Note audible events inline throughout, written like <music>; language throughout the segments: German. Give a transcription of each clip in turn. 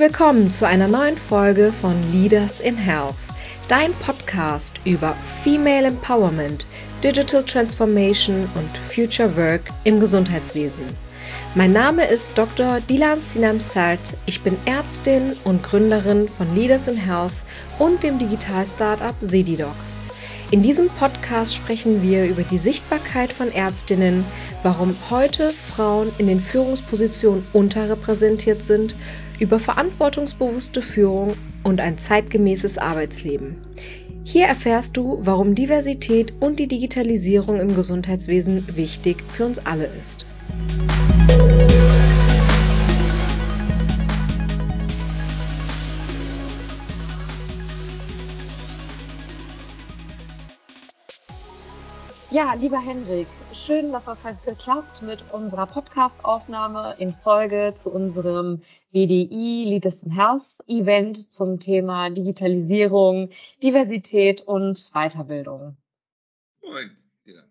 willkommen zu einer neuen Folge von Leaders in Health, dein Podcast über Female Empowerment, Digital Transformation und Future Work im Gesundheitswesen. Mein Name ist Dr. Dilan Sinam Sart. Ich bin Ärztin und Gründerin von Leaders in Health und dem Digital-Startup Sedidoc. In diesem Podcast sprechen wir über die Sichtbarkeit von Ärztinnen, warum heute Frauen in den Führungspositionen unterrepräsentiert sind, über verantwortungsbewusste Führung und ein zeitgemäßes Arbeitsleben. Hier erfährst du, warum Diversität und die Digitalisierung im Gesundheitswesen wichtig für uns alle ist. Ja, lieber Hendrik, schön, dass das heute klappt mit unserer Podcast-Aufnahme in Folge zu unserem BDI Leaders in Health Event zum Thema Digitalisierung, Diversität und Weiterbildung. Moin. Ja.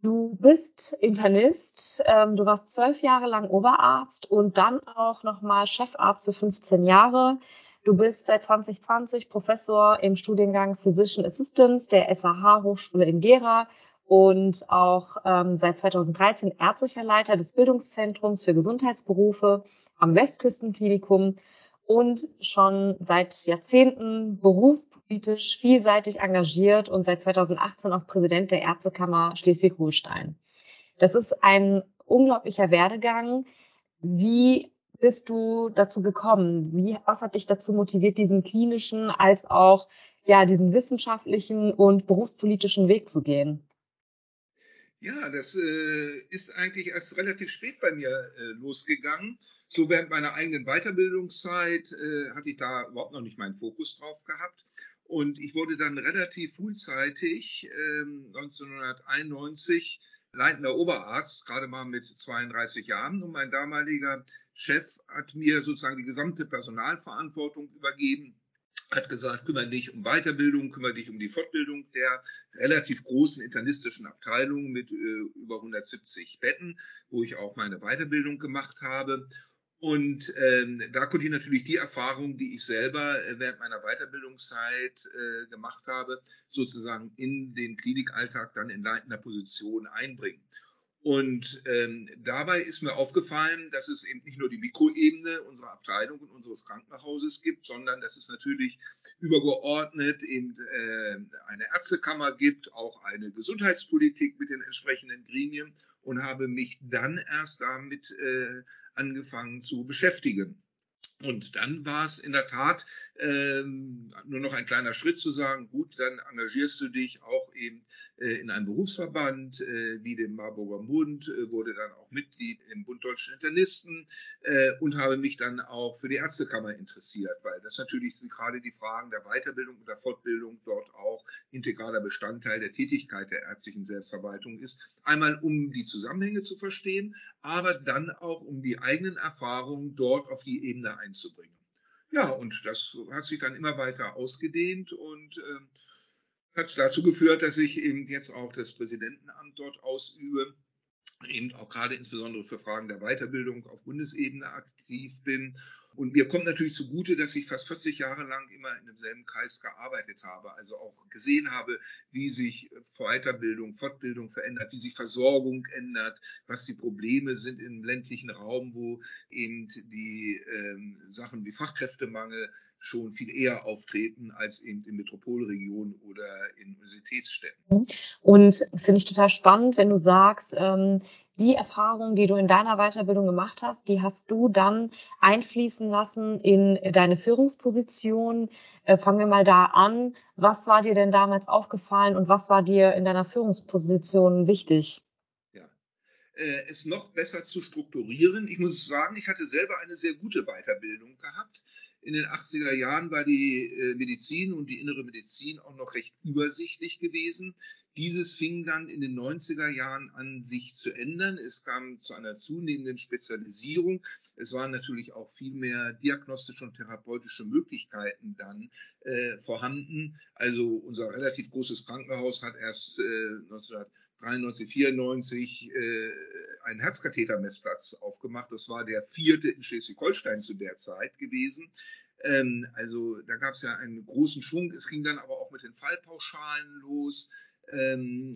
Du bist Internist, ähm, du warst zwölf Jahre lang Oberarzt und dann auch nochmal Chefarzt für 15 Jahre. Du bist seit 2020 Professor im Studiengang Physician Assistance der SAH Hochschule in Gera und auch ähm, seit 2013 ärztlicher Leiter des Bildungszentrums für Gesundheitsberufe am Westküstenklinikum und schon seit Jahrzehnten berufspolitisch vielseitig engagiert und seit 2018 auch Präsident der Ärztekammer Schleswig-Holstein. Das ist ein unglaublicher Werdegang. Wie bist du dazu gekommen? Wie, was hat dich dazu motiviert, diesen klinischen als auch ja, diesen wissenschaftlichen und berufspolitischen Weg zu gehen? Ja, das äh, ist eigentlich erst relativ spät bei mir äh, losgegangen. So während meiner eigenen Weiterbildungszeit äh, hatte ich da überhaupt noch nicht meinen Fokus drauf gehabt. Und ich wurde dann relativ frühzeitig, äh, 1991, leitender Oberarzt, gerade mal mit 32 Jahren. Und mein damaliger Chef hat mir sozusagen die gesamte Personalverantwortung übergeben hat gesagt, kümmere dich um Weiterbildung, kümmere dich um die Fortbildung der relativ großen internistischen Abteilung mit äh, über 170 Betten, wo ich auch meine Weiterbildung gemacht habe. Und ähm, da konnte ich natürlich die Erfahrung, die ich selber äh, während meiner Weiterbildungszeit äh, gemacht habe, sozusagen in den Klinikalltag dann in leitender Position einbringen. Und ähm, dabei ist mir aufgefallen, dass es eben nicht nur die Mikroebene unserer Abteilung und unseres Krankenhauses gibt, sondern dass es natürlich übergeordnet eben äh, eine Ärztekammer gibt, auch eine Gesundheitspolitik mit den entsprechenden Gremien und habe mich dann erst damit äh, angefangen zu beschäftigen. Und dann war es in der Tat ähm, nur noch ein kleiner Schritt zu sagen, gut, dann engagierst du dich auch eben äh, in einem Berufsverband äh, wie dem Marburger Bund, äh, wurde dann auch Mitglied im Bund Deutschen Internisten äh, und habe mich dann auch für die Ärztekammer interessiert, weil das natürlich sind gerade die Fragen der Weiterbildung und der Fortbildung dort auch integraler Bestandteil der Tätigkeit der ärztlichen Selbstverwaltung ist. Einmal um die Zusammenhänge zu verstehen, aber dann auch um die eigenen Erfahrungen dort auf die Ebene einzubringen. Ja, und das hat sich dann immer weiter ausgedehnt und äh, hat dazu geführt, dass ich eben jetzt auch das Präsidentenamt dort ausübe eben auch gerade insbesondere für Fragen der Weiterbildung auf Bundesebene aktiv bin. Und mir kommt natürlich zugute, dass ich fast 40 Jahre lang immer in demselben Kreis gearbeitet habe, also auch gesehen habe, wie sich Weiterbildung, Fortbildung verändert, wie sich Versorgung ändert, was die Probleme sind im ländlichen Raum, wo eben die ähm, Sachen wie Fachkräftemangel schon viel eher auftreten als eben in Metropolregionen oder in Universitätsstädten. Und finde ich total spannend, wenn du sagst, ähm, die Erfahrungen, die du in deiner Weiterbildung gemacht hast, die hast du dann einfließen lassen in deine Führungsposition. Äh, fangen wir mal da an. Was war dir denn damals aufgefallen und was war dir in deiner Führungsposition wichtig? Ja, äh, es noch besser zu strukturieren. Ich muss sagen, ich hatte selber eine sehr gute Weiterbildung gehabt in den 80er Jahren war die äh, Medizin und die innere Medizin auch noch recht übersichtlich gewesen. Dieses fing dann in den 90er Jahren an, sich zu ändern. Es kam zu einer zunehmenden Spezialisierung. Es waren natürlich auch viel mehr diagnostische und therapeutische Möglichkeiten dann äh, vorhanden. Also unser relativ großes Krankenhaus hat erst äh, 1993, 94 äh, einen Herzkathetermessplatz aufgemacht. Das war der vierte in Schleswig-Holstein zu der Zeit gewesen. Ähm, also da gab es ja einen großen Schwung. Es ging dann aber auch mit den Fallpauschalen los. Ähm,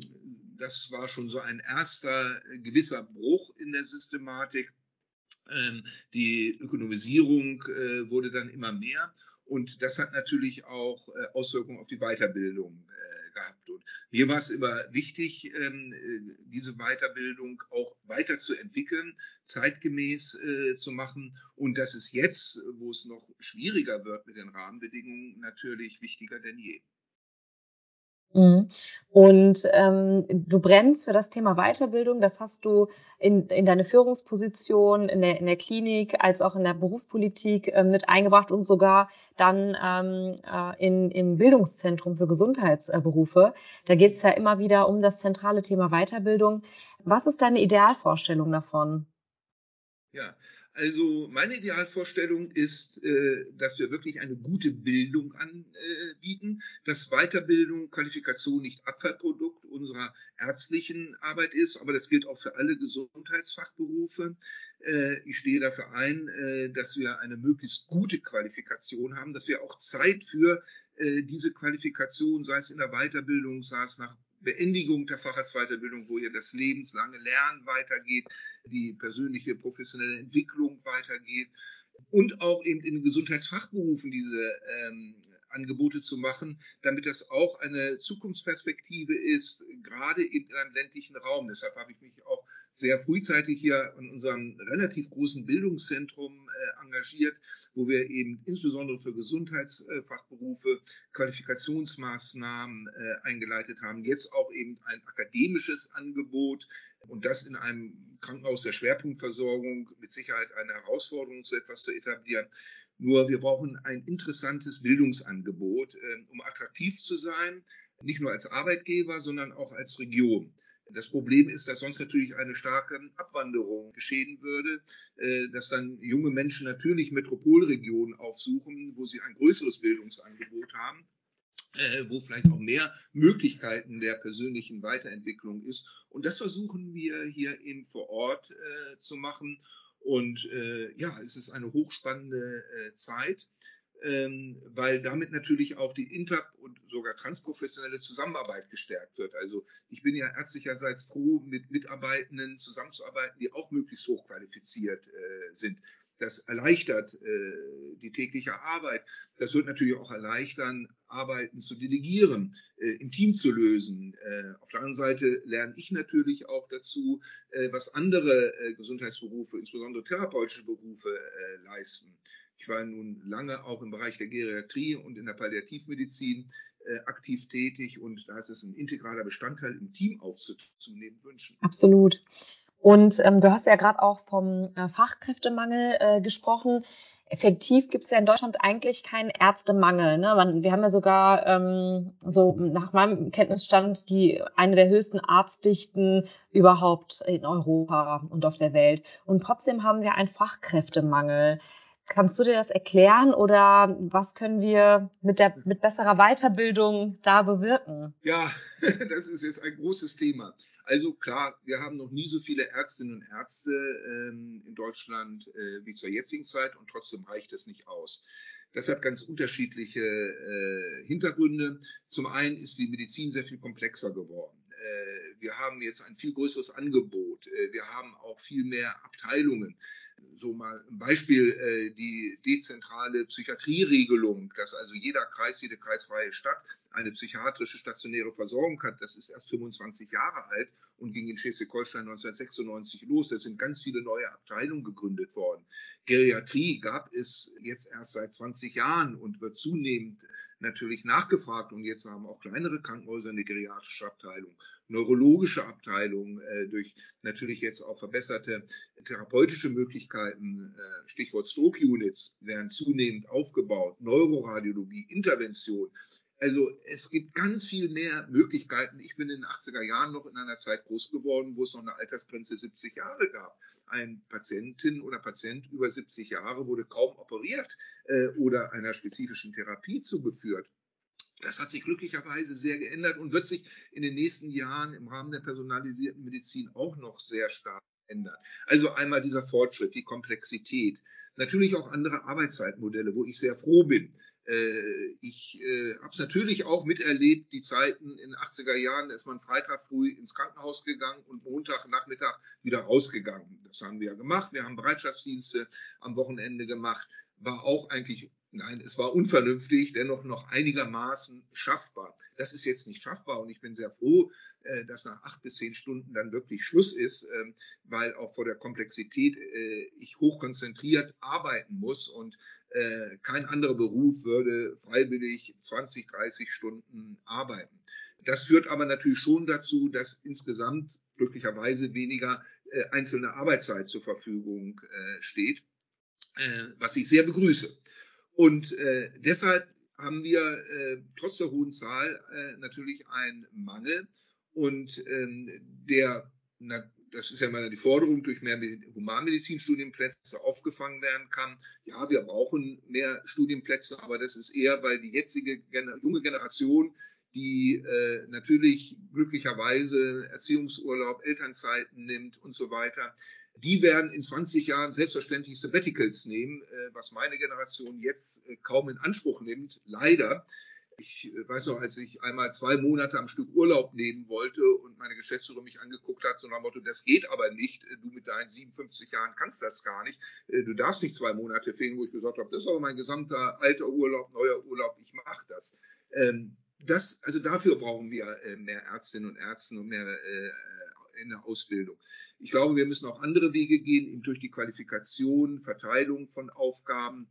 das war schon so ein erster äh, gewisser Bruch in der Systematik. Ähm, die Ökonomisierung äh, wurde dann immer mehr und das hat natürlich auch äh, Auswirkungen auf die Weiterbildung gehabt. Und mir war es immer wichtig, diese Weiterbildung auch weiterzuentwickeln, zeitgemäß zu machen. Und das ist jetzt, wo es noch schwieriger wird mit den Rahmenbedingungen, natürlich wichtiger denn je. Mhm. Und ähm, du brennst für das Thema Weiterbildung. Das hast du in, in deine Führungsposition in der, in der Klinik als auch in der Berufspolitik äh, mit eingebracht und sogar dann ähm, äh, in, im Bildungszentrum für Gesundheitsberufe. Da geht es ja immer wieder um das zentrale Thema Weiterbildung. Was ist deine Idealvorstellung davon? Ja, also meine Idealvorstellung ist, äh, dass wir wirklich eine gute Bildung anbieten, dass Weiterbildung, Qualifikation nicht Abfallprodukt unserer ärztlichen Arbeit ist, aber das gilt auch für alle Gesundheitsfachberufe. Äh, ich stehe dafür ein, äh, dass wir eine möglichst gute Qualifikation haben, dass wir auch Zeit für diese Qualifikation, sei es in der Weiterbildung, sei es nach Beendigung der Facharztweiterbildung, wo ja das lebenslange Lernen weitergeht, die persönliche professionelle Entwicklung weitergeht und auch eben in Gesundheitsfachberufen diese ähm, Angebote zu machen, damit das auch eine Zukunftsperspektive ist, gerade in einem ländlichen Raum. Deshalb habe ich mich auch sehr frühzeitig hier in unserem relativ großen Bildungszentrum äh, engagiert, wo wir eben insbesondere für Gesundheitsfachberufe Qualifikationsmaßnahmen äh, eingeleitet haben. Jetzt auch eben ein akademisches Angebot und das in einem Krankenhaus der Schwerpunktversorgung mit Sicherheit eine Herausforderung, so etwas zu etablieren. Nur wir brauchen ein interessantes Bildungsangebot, äh, um attraktiv zu sein, nicht nur als Arbeitgeber, sondern auch als Region. Das Problem ist, dass sonst natürlich eine starke Abwanderung geschehen würde, äh, dass dann junge Menschen natürlich Metropolregionen aufsuchen, wo sie ein größeres Bildungsangebot haben äh, wo vielleicht auch mehr Möglichkeiten der persönlichen Weiterentwicklung ist. Und das versuchen wir hier eben vor Ort äh, zu machen. Und äh, ja, es ist eine hochspannende äh, Zeit, ähm, weil damit natürlich auch die inter- und sogar transprofessionelle Zusammenarbeit gestärkt wird. Also ich bin ja ärztlicherseits froh, mit Mitarbeitenden zusammenzuarbeiten, die auch möglichst hochqualifiziert äh, sind. Das erleichtert äh, die tägliche Arbeit. Das wird natürlich auch erleichtern, Arbeiten zu delegieren, äh, im Team zu lösen. Äh, auf der anderen Seite lerne ich natürlich auch dazu, äh, was andere äh, Gesundheitsberufe, insbesondere therapeutische Berufe, äh, leisten. Ich war nun lange auch im Bereich der Geriatrie und in der Palliativmedizin äh, aktiv tätig und da ist es ein integraler Bestandteil im Team aufzunehmen wünschen. Absolut. Und ähm, du hast ja gerade auch vom äh, Fachkräftemangel äh, gesprochen. Effektiv gibt es ja in Deutschland eigentlich keinen Ärztemangel. Ne? Man, wir haben ja sogar ähm, so nach meinem Kenntnisstand die eine der höchsten Arztdichten überhaupt in Europa und auf der Welt. Und trotzdem haben wir einen Fachkräftemangel. Kannst du dir das erklären oder was können wir mit der mit besserer Weiterbildung da bewirken? Ja, <laughs> das ist jetzt ein großes Thema. Also klar, wir haben noch nie so viele Ärztinnen und Ärzte ähm, in Deutschland äh, wie zur jetzigen Zeit und trotzdem reicht es nicht aus. Das hat ganz unterschiedliche äh, Hintergründe. Zum einen ist die Medizin sehr viel komplexer geworden. Äh, wir haben jetzt ein viel größeres Angebot. Äh, wir haben auch viel mehr Abteilungen so mal ein Beispiel, äh, die dezentrale Psychiatrieregelung, dass also jeder Kreis, jede kreisfreie Stadt eine psychiatrische stationäre Versorgung hat, das ist erst 25 Jahre alt und ging in Schleswig-Holstein 1996 los. Da sind ganz viele neue Abteilungen gegründet worden. Geriatrie gab es jetzt erst seit 20 Jahren und wird zunehmend natürlich nachgefragt. Und jetzt haben auch kleinere Krankenhäuser eine geriatrische Abteilung. neurologische Abteilung, äh, durch natürlich jetzt auch verbesserte therapeutische Möglichkeiten, äh, Stichwort Stroke Units, werden zunehmend aufgebaut, Neuroradiologie, Intervention. Also es gibt ganz viel mehr Möglichkeiten. Ich bin in den 80er Jahren noch in einer Zeit groß geworden, wo es noch eine Altersgrenze 70 Jahre gab. Ein Patientin oder Patient über 70 Jahre wurde kaum operiert äh, oder einer spezifischen Therapie zugeführt. Das hat sich glücklicherweise sehr geändert und wird sich in den nächsten Jahren im Rahmen der personalisierten Medizin auch noch sehr stark ändern. Also einmal dieser Fortschritt, die Komplexität, natürlich auch andere Arbeitszeitmodelle, wo ich sehr froh bin. Äh, ich äh, habe es natürlich auch miterlebt, die Zeiten in den 80er Jahren, da ist man Freitag früh ins Krankenhaus gegangen und Montag Nachmittag wieder rausgegangen. Das haben wir ja gemacht. Wir haben Bereitschaftsdienste am Wochenende gemacht. War auch eigentlich Nein, es war unvernünftig, dennoch noch einigermaßen schaffbar. Das ist jetzt nicht schaffbar und ich bin sehr froh, äh, dass nach acht bis zehn Stunden dann wirklich Schluss ist, ähm, weil auch vor der Komplexität äh, ich hochkonzentriert arbeiten muss und äh, kein anderer Beruf würde freiwillig 20, 30 Stunden arbeiten. Das führt aber natürlich schon dazu, dass insgesamt glücklicherweise weniger einzelne Arbeitszeit zur Verfügung steht, was ich sehr begrüße. Und äh, deshalb haben wir äh, trotz der hohen Zahl äh, natürlich einen Mangel. Und ähm, der, na, das ist ja mal die Forderung, durch mehr Humanmedizinstudienplätze aufgefangen werden kann. Ja, wir brauchen mehr Studienplätze, aber das ist eher, weil die jetzige junge Generation, die äh, natürlich glücklicherweise Erziehungsurlaub, Elternzeiten nimmt und so weiter, die werden in 20 Jahren selbstverständlich Sabbaticals nehmen, äh, was meine Generation jetzt äh, kaum in Anspruch nimmt, leider. Ich äh, weiß noch, als ich einmal zwei Monate am Stück Urlaub nehmen wollte und meine Geschäftsführer mich angeguckt hat, so nach dem Motto, das geht aber nicht, du mit deinen 57 Jahren kannst das gar nicht, du darfst nicht zwei Monate fehlen, wo ich gesagt habe, das ist aber mein gesamter alter Urlaub, neuer Urlaub, ich mache das. Ähm, das. Also dafür brauchen wir mehr Ärztinnen und Ärzte und mehr in der Ausbildung. Ich glaube, wir müssen auch andere Wege gehen, eben durch die Qualifikation, Verteilung von Aufgaben,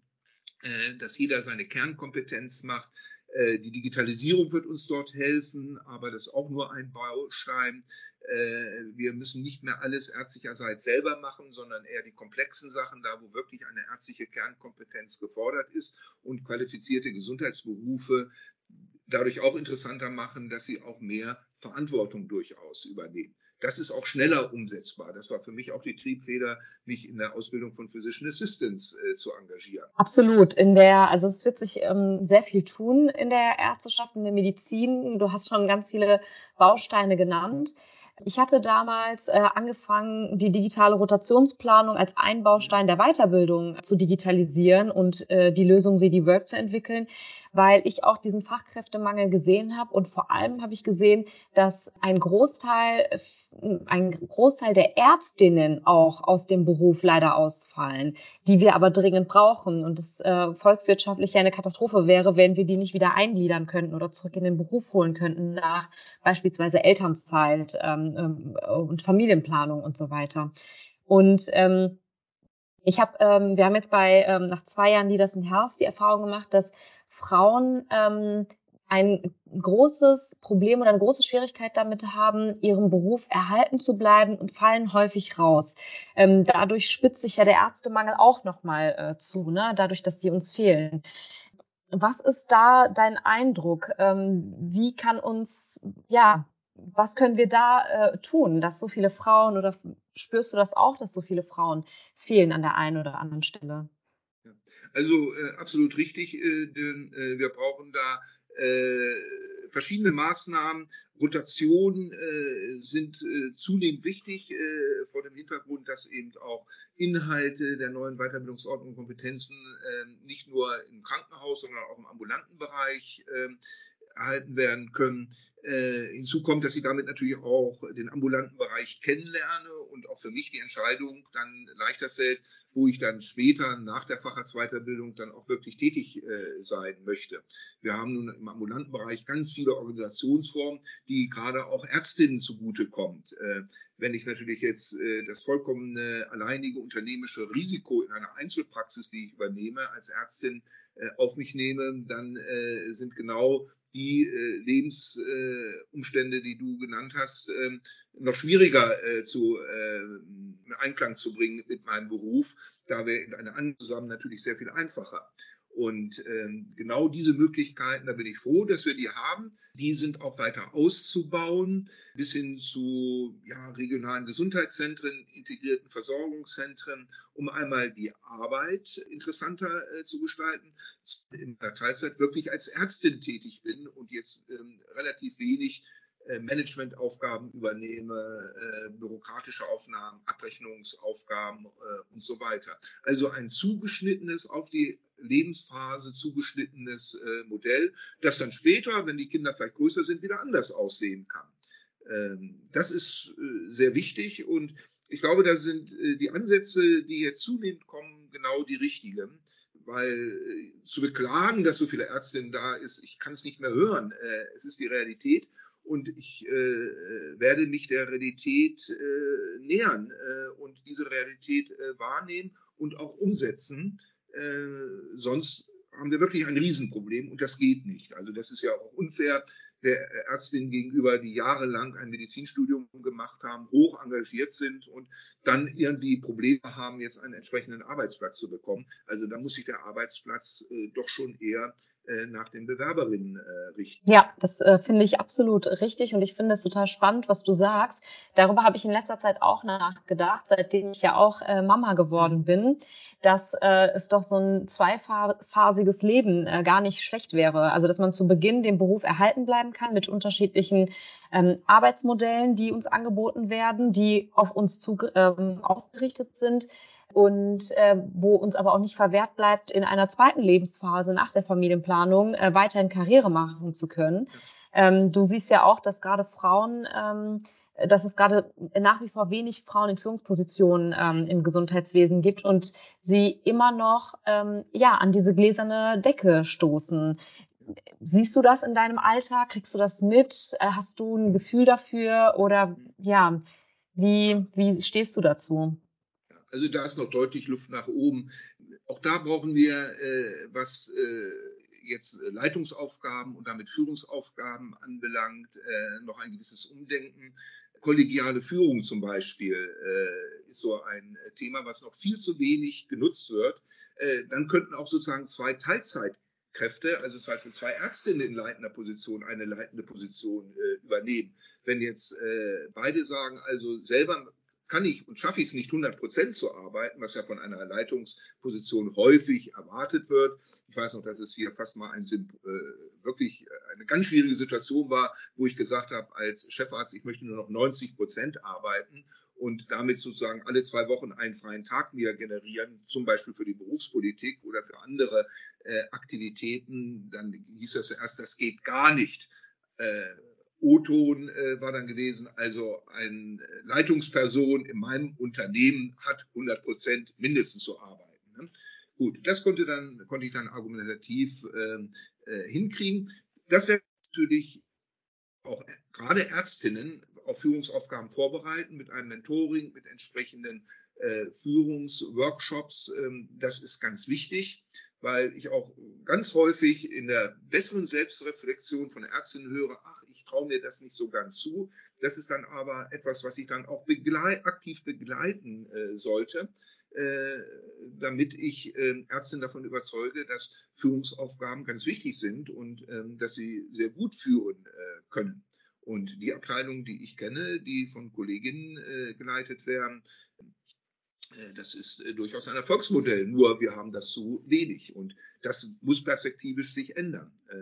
äh, dass jeder seine Kernkompetenz macht. Äh, die Digitalisierung wird uns dort helfen, aber das ist auch nur ein Baustein. Äh, wir müssen nicht mehr alles ärztlicherseits selber machen, sondern eher die komplexen Sachen, da wo wirklich eine ärztliche Kernkompetenz gefordert ist und qualifizierte Gesundheitsberufe dadurch auch interessanter machen, dass sie auch mehr Verantwortung durchaus übernehmen das ist auch schneller umsetzbar. Das war für mich auch die Triebfeder, mich in der Ausbildung von Physician Assistants äh, zu engagieren. Absolut. In der, also es wird sich ähm, sehr viel tun in der Ärzteschaft, in der Medizin. Du hast schon ganz viele Bausteine genannt. Ich hatte damals äh, angefangen, die digitale Rotationsplanung als ein Baustein der Weiterbildung zu digitalisieren und äh, die Lösung CDWork zu entwickeln, weil ich auch diesen Fachkräftemangel gesehen habe und vor allem habe ich gesehen, dass ein Großteil ein Großteil der Ärztinnen auch aus dem Beruf leider ausfallen, die wir aber dringend brauchen und es äh, volkswirtschaftlich eine Katastrophe wäre, wenn wir die nicht wieder eingliedern könnten oder zurück in den Beruf holen könnten nach beispielsweise Elternzeit ähm, äh, und Familienplanung und so weiter. Und ähm, ich habe, ähm, wir haben jetzt bei ähm, nach zwei Jahren Leaders in Health die Erfahrung gemacht, dass Frauen ähm, ein großes Problem oder eine große Schwierigkeit damit haben, ihrem Beruf erhalten zu bleiben und fallen häufig raus. Ähm, dadurch spitzt sich ja der Ärztemangel auch nochmal äh, zu, ne? dadurch, dass sie uns fehlen. Was ist da dein Eindruck? Ähm, wie kann uns, ja, was können wir da äh, tun, dass so viele Frauen oder spürst du das auch, dass so viele Frauen fehlen an der einen oder anderen Stelle? Also äh, absolut richtig, äh, denn äh, wir brauchen da äh, verschiedene Maßnahmen, Rotationen äh, sind äh, zunehmend wichtig äh, vor dem Hintergrund, dass eben auch Inhalte der neuen Weiterbildungsordnung und Kompetenzen äh, nicht nur im Krankenhaus, sondern auch im ambulanten Bereich äh, erhalten werden können. Äh, hinzu kommt, dass ich damit natürlich auch den ambulanten Bereich kennenlerne und auch für mich die Entscheidung dann leichter fällt, wo ich dann später nach der Facharztweiterbildung dann auch wirklich tätig äh, sein möchte. Wir haben nun im ambulanten Bereich ganz viele Organisationsformen, die gerade auch Ärztinnen zugutekommt. Äh, wenn ich natürlich jetzt äh, das vollkommene alleinige unternehmische Risiko in einer Einzelpraxis, die ich übernehme als Ärztin, äh, auf mich nehme, dann äh, sind genau die äh, Lebensumstände, die du genannt hast, äh, noch schwieriger äh, zu äh, Einklang zu bringen mit meinem Beruf. Da wäre in einer anderen zusammen natürlich sehr viel einfacher. Und ähm, genau diese Möglichkeiten, da bin ich froh, dass wir die haben. Die sind auch weiter auszubauen, bis hin zu ja, regionalen Gesundheitszentren, integrierten Versorgungszentren, um einmal die Arbeit interessanter äh, zu gestalten. In der Teilzeit wirklich als Ärztin tätig bin und jetzt ähm, relativ wenig äh, Managementaufgaben übernehme, äh, bürokratische Aufnahmen, Abrechnungsaufgaben äh, und so weiter. Also ein zugeschnittenes auf die Lebensphase zugeschnittenes äh, Modell, das dann später, wenn die Kinder vielleicht größer sind, wieder anders aussehen kann. Ähm, das ist äh, sehr wichtig und ich glaube, da sind äh, die Ansätze, die jetzt zunehmend kommen, genau die richtigen weil äh, zu beklagen, dass so viele Ärztinnen da ist, ich kann es nicht mehr hören. Äh, es ist die Realität und ich äh, werde mich der Realität äh, nähern äh, und diese Realität äh, wahrnehmen und auch umsetzen. Äh, sonst haben wir wirklich ein Riesenproblem und das geht nicht. Also das ist ja auch unfair der Ärztinnen gegenüber, die jahrelang ein Medizinstudium gemacht haben, hoch engagiert sind und dann irgendwie Probleme haben, jetzt einen entsprechenden Arbeitsplatz zu bekommen. Also da muss sich der Arbeitsplatz äh, doch schon eher nach den Bewerberinnen äh, richten. Ja, das äh, finde ich absolut richtig und ich finde es total spannend, was du sagst. Darüber habe ich in letzter Zeit auch nachgedacht, seitdem ich ja auch äh, Mama geworden mhm. bin, dass äh, es doch so ein zweiphasiges Leben äh, gar nicht schlecht wäre. Also dass man zu Beginn den Beruf erhalten bleiben kann mit unterschiedlichen ähm, Arbeitsmodellen, die uns angeboten werden, die auf uns zu, ähm, ausgerichtet sind und äh, wo uns aber auch nicht verwehrt bleibt, in einer zweiten Lebensphase nach der Familienplanung äh, weiterhin Karriere machen zu können. Ähm, du siehst ja auch, dass gerade Frauen, ähm, dass es gerade nach wie vor wenig Frauen in Führungspositionen ähm, im Gesundheitswesen gibt und sie immer noch ähm, ja an diese gläserne Decke stoßen. Siehst du das in deinem Alltag? Kriegst du das mit? Äh, hast du ein Gefühl dafür? Oder ja, wie, wie stehst du dazu? Also da ist noch deutlich Luft nach oben. Auch da brauchen wir, äh, was äh, jetzt Leitungsaufgaben und damit Führungsaufgaben anbelangt, äh, noch ein gewisses Umdenken. Kollegiale Führung zum Beispiel äh, ist so ein Thema, was noch viel zu wenig genutzt wird. Äh, dann könnten auch sozusagen zwei Teilzeitkräfte, also zum Beispiel zwei Ärztinnen in leitender Position, eine leitende Position äh, übernehmen. Wenn jetzt äh, beide sagen, also selber kann ich und schaffe ich es nicht 100 Prozent zu arbeiten, was ja von einer Leitungsposition häufig erwartet wird. Ich weiß noch, dass es hier fast mal ein, äh, wirklich eine ganz schwierige Situation war, wo ich gesagt habe, als Chefarzt, ich möchte nur noch 90 Prozent arbeiten und damit sozusagen alle zwei Wochen einen freien Tag mir generieren, zum Beispiel für die Berufspolitik oder für andere äh, Aktivitäten. Dann hieß das zuerst, das geht gar nicht. Äh, O-Ton äh, war dann gewesen, also eine Leitungsperson in meinem Unternehmen hat 100 Prozent mindestens zu arbeiten. Ne? Gut, das konnte dann konnte ich dann argumentativ äh, äh, hinkriegen. Das wäre natürlich auch gerade Ärztinnen auf Führungsaufgaben vorbereiten mit einem Mentoring, mit entsprechenden äh, Führungsworkshops. Ähm, das ist ganz wichtig weil ich auch ganz häufig in der besseren Selbstreflexion von Ärztinnen höre, ach, ich traue mir das nicht so ganz zu. Das ist dann aber etwas, was ich dann auch begleit, aktiv begleiten äh, sollte, äh, damit ich äh, Ärztinnen davon überzeuge, dass Führungsaufgaben ganz wichtig sind und ähm, dass sie sehr gut führen äh, können. Und die Abteilungen, die ich kenne, die von Kolleginnen äh, geleitet werden, das ist äh, durchaus ein Erfolgsmodell, nur wir haben das zu wenig. Und das muss perspektivisch sich ändern. Äh,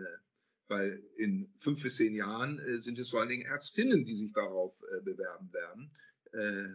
weil in fünf bis zehn Jahren sind es vor allen Dingen Ärztinnen, die sich darauf bewerben werden,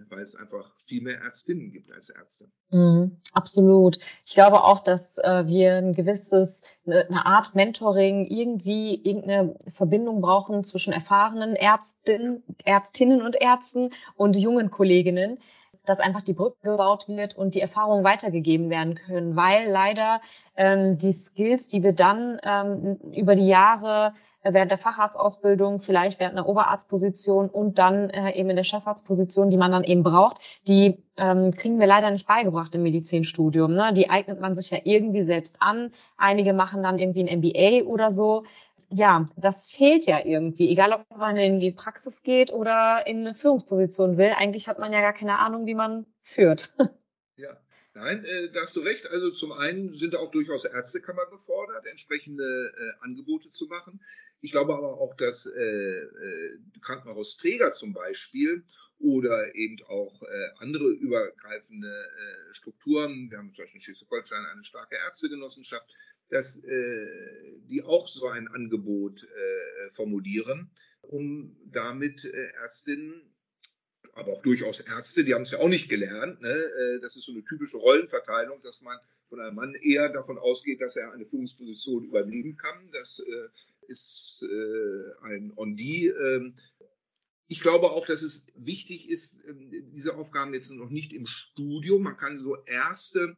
weil es einfach viel mehr Ärztinnen gibt als Ärzte. Mm, absolut. Ich glaube auch, dass wir ein gewisses, ne, eine Art Mentoring, irgendwie irgendeine Verbindung brauchen zwischen erfahrenen Ärztinnen, Ärztinnen und Ärzten und jungen Kolleginnen dass einfach die Brücke gebaut wird und die Erfahrungen weitergegeben werden können, weil leider ähm, die Skills, die wir dann ähm, über die Jahre äh, während der Facharztausbildung, vielleicht während einer Oberarztposition und dann äh, eben in der Chefarztposition, die man dann eben braucht, die ähm, kriegen wir leider nicht beigebracht im Medizinstudium. Ne? Die eignet man sich ja irgendwie selbst an. Einige machen dann irgendwie ein MBA oder so ja, das fehlt ja irgendwie. Egal, ob man in die Praxis geht oder in eine Führungsposition will. Eigentlich hat man ja gar keine Ahnung, wie man führt. <laughs> Ja, nein, äh, da hast du recht. Also zum einen sind auch durchaus Ärztekammer gefordert, entsprechende äh, Angebote zu machen. Ich glaube aber auch, dass äh, äh, Krankenhausträger zum Beispiel oder eben auch äh, andere übergreifende äh, Strukturen, wir haben zum Beispiel in Schleswig-Holstein eine starke Ärztegenossenschaft, dass äh, die auch so ein Angebot äh, formulieren, um damit äh, Ärztinnen, aber auch durchaus Ärzte, die haben es ja auch nicht gelernt, ne? äh, das ist so eine typische Rollenverteilung, dass man von einem Mann eher davon ausgeht, dass er eine Führungsposition übernehmen kann. Das äh, ist äh, ein On-D. Äh, ich glaube auch, dass es wichtig ist, äh, diese Aufgaben jetzt noch nicht im Studium. Man kann so erste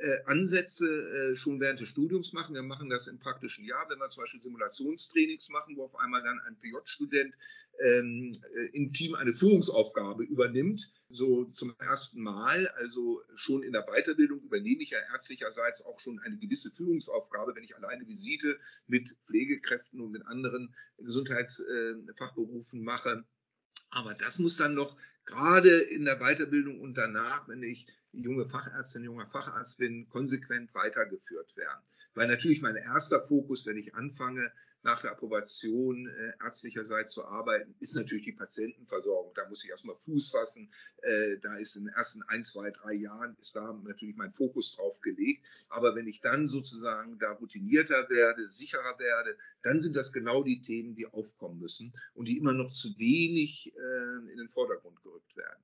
äh, Ansätze äh, schon während des Studiums machen. Wir machen das im praktischen Jahr, wenn wir zum Beispiel Simulationstrainings machen, wo auf einmal dann ein PJ-Student ähm, äh, im Team eine Führungsaufgabe übernimmt, so zum ersten Mal. Also schon in der Weiterbildung übernehme ich ja ärztlicherseits auch schon eine gewisse Führungsaufgabe, wenn ich alleine Visite mit Pflegekräften und mit anderen Gesundheitsfachberufen mache. Aber das muss dann noch gerade in der Weiterbildung und danach, wenn ich junge Fachärztin, junger Facharzt bin, konsequent weitergeführt werden. Weil natürlich mein erster Fokus, wenn ich anfange, nach der Approbation äh, ärztlicherseits zu arbeiten, ist natürlich die Patientenversorgung. Da muss ich erstmal Fuß fassen. Äh, da ist in den ersten ein, zwei, drei Jahren ist da natürlich mein Fokus drauf gelegt. Aber wenn ich dann sozusagen da routinierter werde, sicherer werde, dann sind das genau die Themen, die aufkommen müssen und die immer noch zu wenig äh, in den Vordergrund gerückt werden.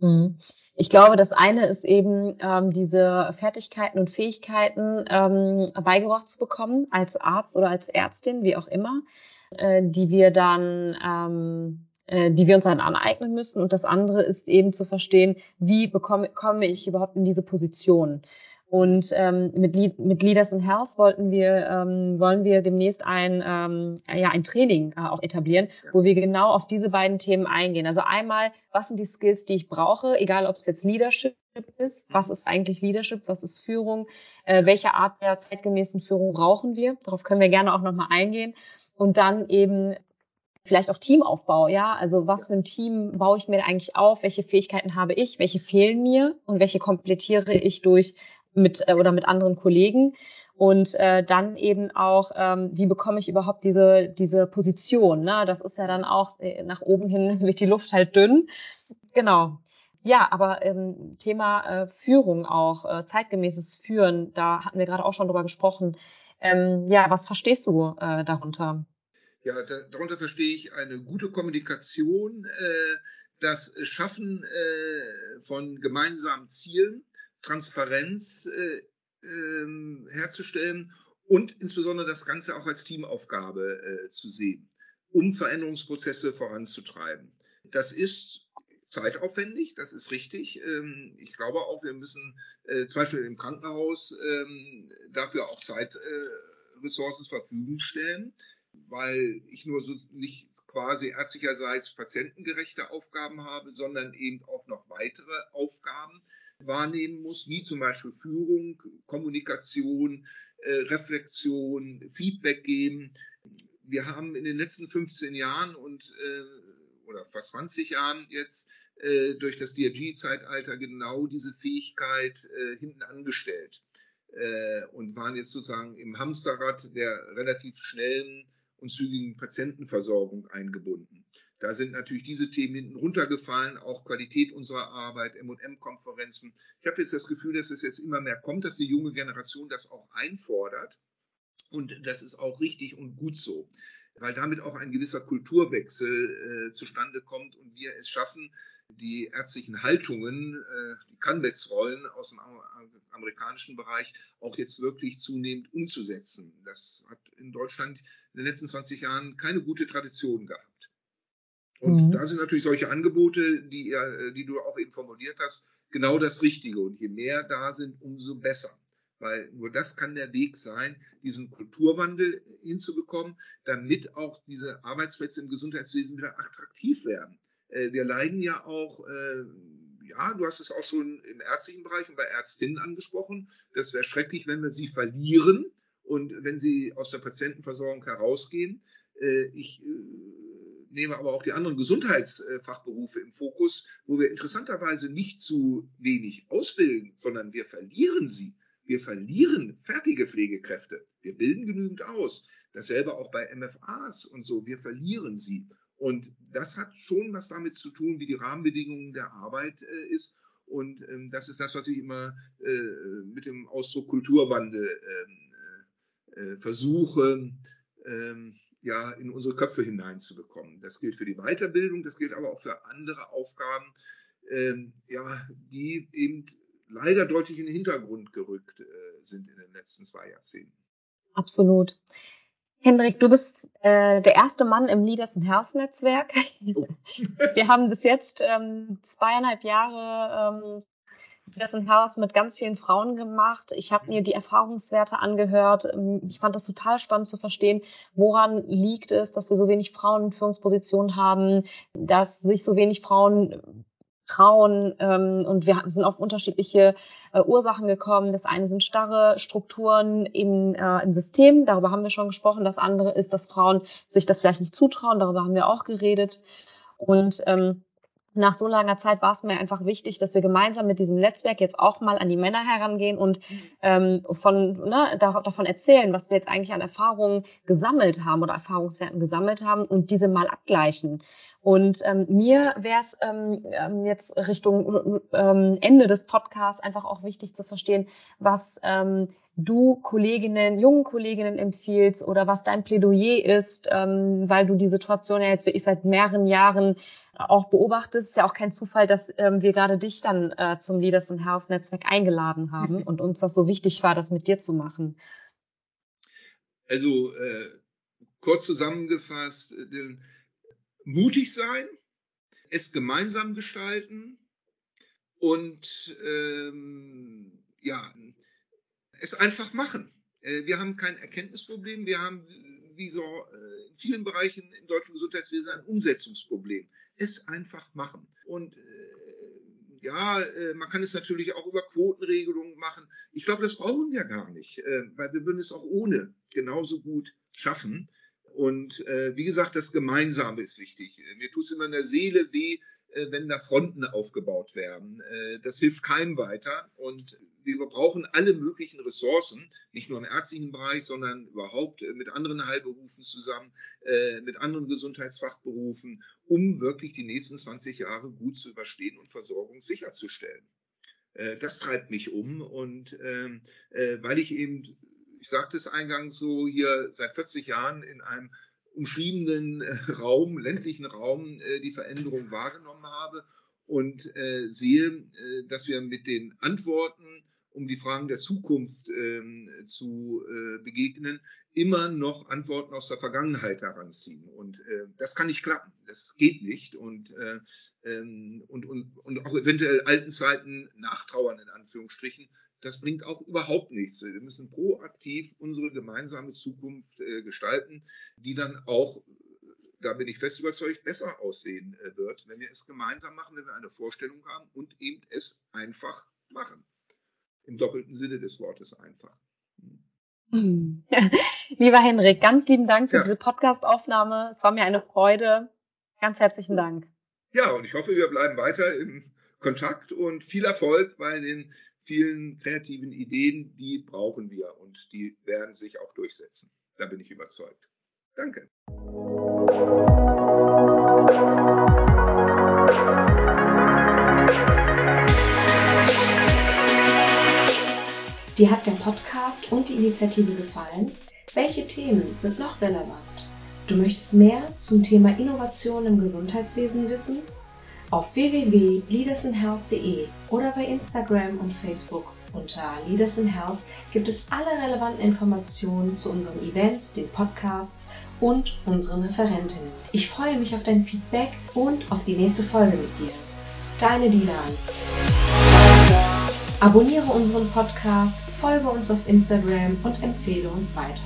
Mhm. Ich glaube, das eine ist eben, ähm, diese Fertigkeiten und Fähigkeiten ähm, beigebracht zu bekommen, als Arzt oder als Ärztin, wie auch immer, äh, die wir dann, ähm, äh, die wir uns dann aneignen müssen. Und das andere ist eben zu verstehen, wie bekomme, komme ich überhaupt in diese Position? Und ähm, mit, mit Leaders in Health wollten wir, ähm, wollen wir demnächst ein, ähm, ja, ein Training äh, auch etablieren, wo wir genau auf diese beiden Themen eingehen. Also einmal, was sind die Skills, die ich brauche, egal ob es jetzt Leadership ist, was ist eigentlich Leadership, was ist Führung, äh, welche Art der zeitgemäßen Führung brauchen wir. Darauf können wir gerne auch nochmal eingehen. Und dann eben vielleicht auch Teamaufbau, ja, also was für ein Team baue ich mir eigentlich auf, welche Fähigkeiten habe ich, welche fehlen mir? Und welche komplettiere ich durch mit äh, oder mit anderen Kollegen und äh, dann eben auch, ähm, wie bekomme ich überhaupt diese diese Position? Ne? Das ist ja dann auch äh, nach oben hin <laughs> wird die Luft halt dünn. Genau. Ja, aber ähm, Thema äh, Führung auch, äh, zeitgemäßes Führen, da hatten wir gerade auch schon drüber gesprochen. Ähm, ja, was verstehst du äh, darunter? Ja, da, darunter verstehe ich eine gute Kommunikation, äh, das Schaffen äh, von gemeinsamen Zielen, Transparenz äh, äh, herzustellen und insbesondere das Ganze auch als Teamaufgabe äh, zu sehen, um Veränderungsprozesse voranzutreiben. Das ist zeitaufwendig, das ist richtig. Ähm, ich glaube auch, wir müssen äh, zum Beispiel im Krankenhaus ähm, dafür auch Zeitressourcen zur Verfügung stellen weil ich nur so nicht quasi ärztlicherseits patientengerechte Aufgaben habe, sondern eben auch noch weitere Aufgaben wahrnehmen muss, wie zum Beispiel Führung, Kommunikation, äh, Reflexion, Feedback geben. Wir haben in den letzten 15 Jahren und äh, oder fast 20 Jahren jetzt äh, durch das DRG-Zeitalter genau diese Fähigkeit äh, hinten angestellt äh, und waren jetzt sozusagen im Hamsterrad der relativ schnellen und zügigen Patientenversorgung eingebunden. Da sind natürlich diese Themen hinten runtergefallen, auch Qualität unserer Arbeit, M&M-Konferenzen. Ich habe jetzt das Gefühl, dass es jetzt immer mehr kommt, dass die junge Generation das auch einfordert. Und das ist auch richtig und gut so, weil damit auch ein gewisser Kulturwechsel äh, zustande kommt und wir es schaffen, die ärztlichen Haltungen, äh, die Canvets-Rollen aus dem amerikanischen Bereich auch jetzt wirklich zunehmend umzusetzen. Das hat in Deutschland in den letzten 20 Jahren keine gute Tradition gehabt. Und mhm. da sind natürlich solche Angebote, die, die du auch eben formuliert hast, genau das Richtige. Und je mehr da sind, umso besser. Weil nur das kann der Weg sein, diesen Kulturwandel hinzubekommen, damit auch diese Arbeitsplätze im Gesundheitswesen wieder attraktiv werden. Äh, wir leiden ja auch, äh, ja, du hast es auch schon im ärztlichen Bereich und bei Ärztinnen angesprochen. Das wäre schrecklich, wenn wir sie verlieren und wenn sie aus der Patientenversorgung herausgehen. Äh, ich nehme aber auch die anderen Gesundheitsfachberufe im Fokus, wo wir interessanterweise nicht zu wenig ausbilden, sondern wir verlieren sie. Wir verlieren fertige Pflegekräfte. Wir bilden genügend aus. Dasselbe auch bei MFAs und so. Wir verlieren sie. Und das hat schon was damit zu tun, wie die Rahmenbedingungen der Arbeit äh, ist. Und ähm, das ist das, was ich immer äh, mit dem Ausdruck Kulturwandel ähm, äh, äh, versuche, ähm, ja, in unsere Köpfe hineinzubekommen. Das gilt für die Weiterbildung, das gilt aber auch für andere Aufgaben, ähm, ja, die eben leider deutlich in den Hintergrund gerückt äh, sind in den letzten zwei Jahrzehnten. Absolut. Hendrik, du bist äh, der erste Mann im Leaders in Health Netzwerk. Oh. <laughs> Wir haben bis jetzt ähm, zweieinhalb Jahre ähm, Leaders in Health mit ganz vielen Frauen gemacht. Ich habe mir die Erfahrungswerte angehört. Ähm, ich fand das total spannend zu verstehen, woran liegt es, dass wir so wenig Frauen in Führungspositionen haben, dass sich so wenig Frauen trauen ähm, und wir sind auf unterschiedliche äh, Ursachen gekommen. Das eine sind starre Strukturen im, äh, im System, darüber haben wir schon gesprochen. Das andere ist, dass Frauen sich das vielleicht nicht zutrauen, darüber haben wir auch geredet. Und ähm, nach so langer Zeit war es mir einfach wichtig, dass wir gemeinsam mit diesem Netzwerk jetzt auch mal an die Männer herangehen und ähm, von, ne, davon erzählen, was wir jetzt eigentlich an Erfahrungen gesammelt haben oder Erfahrungswerten gesammelt haben und diese mal abgleichen. Und ähm, mir wäre es ähm, ähm, jetzt Richtung ähm, Ende des Podcasts einfach auch wichtig zu verstehen, was ähm, du Kolleginnen, jungen Kolleginnen empfiehlst oder was dein Plädoyer ist, ähm, weil du die Situation ja jetzt wirklich seit mehreren Jahren auch beobachtest. Ist ja auch kein Zufall, dass ähm, wir gerade dich dann äh, zum Leaders in Health Netzwerk eingeladen haben und uns das so wichtig war, das mit dir zu machen. Also äh, kurz zusammengefasst, äh, mutig sein, es gemeinsam gestalten und ähm, ja, es einfach machen. Äh, wir haben kein Erkenntnisproblem, wir haben wie so äh, in vielen Bereichen im deutschen Gesundheitswesen ein Umsetzungsproblem. Es einfach machen. Und äh, ja, äh, man kann es natürlich auch über Quotenregelungen machen. Ich glaube, das brauchen wir gar nicht, weil wir würden es auch ohne genauso gut schaffen. Und wie gesagt, das Gemeinsame ist wichtig. Mir tut es immer in der Seele weh, wenn da Fronten aufgebaut werden. Äh, das hilft keinem weiter. Und wir brauchen alle möglichen Ressourcen, nicht nur im ärztlichen Bereich, sondern überhaupt äh, mit anderen Heilberufen zusammen, mit anderen Gesundheitsfachberufen, um wirklich die nächsten 20 Jahre gut zu überstehen und Versorgung sicherzustellen. Das treibt mich um und ähm, weil ich eben ich sagte es eingangs so, hier seit 40 Jahren in einem umschriebenen äh, Raum, ländlichen Raum, äh, die Veränderung wahrgenommen habe und äh, sehe, dass wir mit den Antworten, um die Fragen der Zukunft ähm, zu begegnen, immer noch Antworten aus der Vergangenheit heranziehen. Und das kann nicht klappen. Das geht nicht. Und, ähm, und, und, und auch eventuell alten Zeiten nachtrauern, in Anführungsstrichen, das bringt auch überhaupt nichts. Wir müssen proaktiv unsere gemeinsame Zukunft äh, gestalten, die dann auch, da bin ich fest überzeugt, besser aussehen äh, wird, wenn wir es gemeinsam machen, wenn wir eine Vorstellung haben und eben es einfach machen. Im doppelten Sinne des Wortes einfach. Hm. <laughs> Lieber Henrik, ganz lieben Dank für ja. diese Podcast-Aufnahme. Es war mir eine Freude. Ganz herzlichen Dank. Ja, und ich hoffe, wir bleiben weiter im Kontakt und viel Erfolg bei den vielen kreativen Ideen, die brauchen wir und die werden sich auch durchsetzen. Da bin ich überzeugt. Danke. Dir hat der Podcast und die Initiative gefallen? Welche Themen sind noch relevant? Du möchtest mehr zum Thema Innovation im Gesundheitswesen wissen? Auf www.leadersinhealth.de oder bei Instagram und Facebook unter Leaders in Health gibt es alle relevanten Informationen zu unseren Events, den Podcasts und unseren Referentinnen. Ich freue mich auf dein Feedback und auf die nächste Folge mit dir. Deine Dilan. Abonniere unseren Podcast, folge uns auf Instagram und empfehle uns weiter.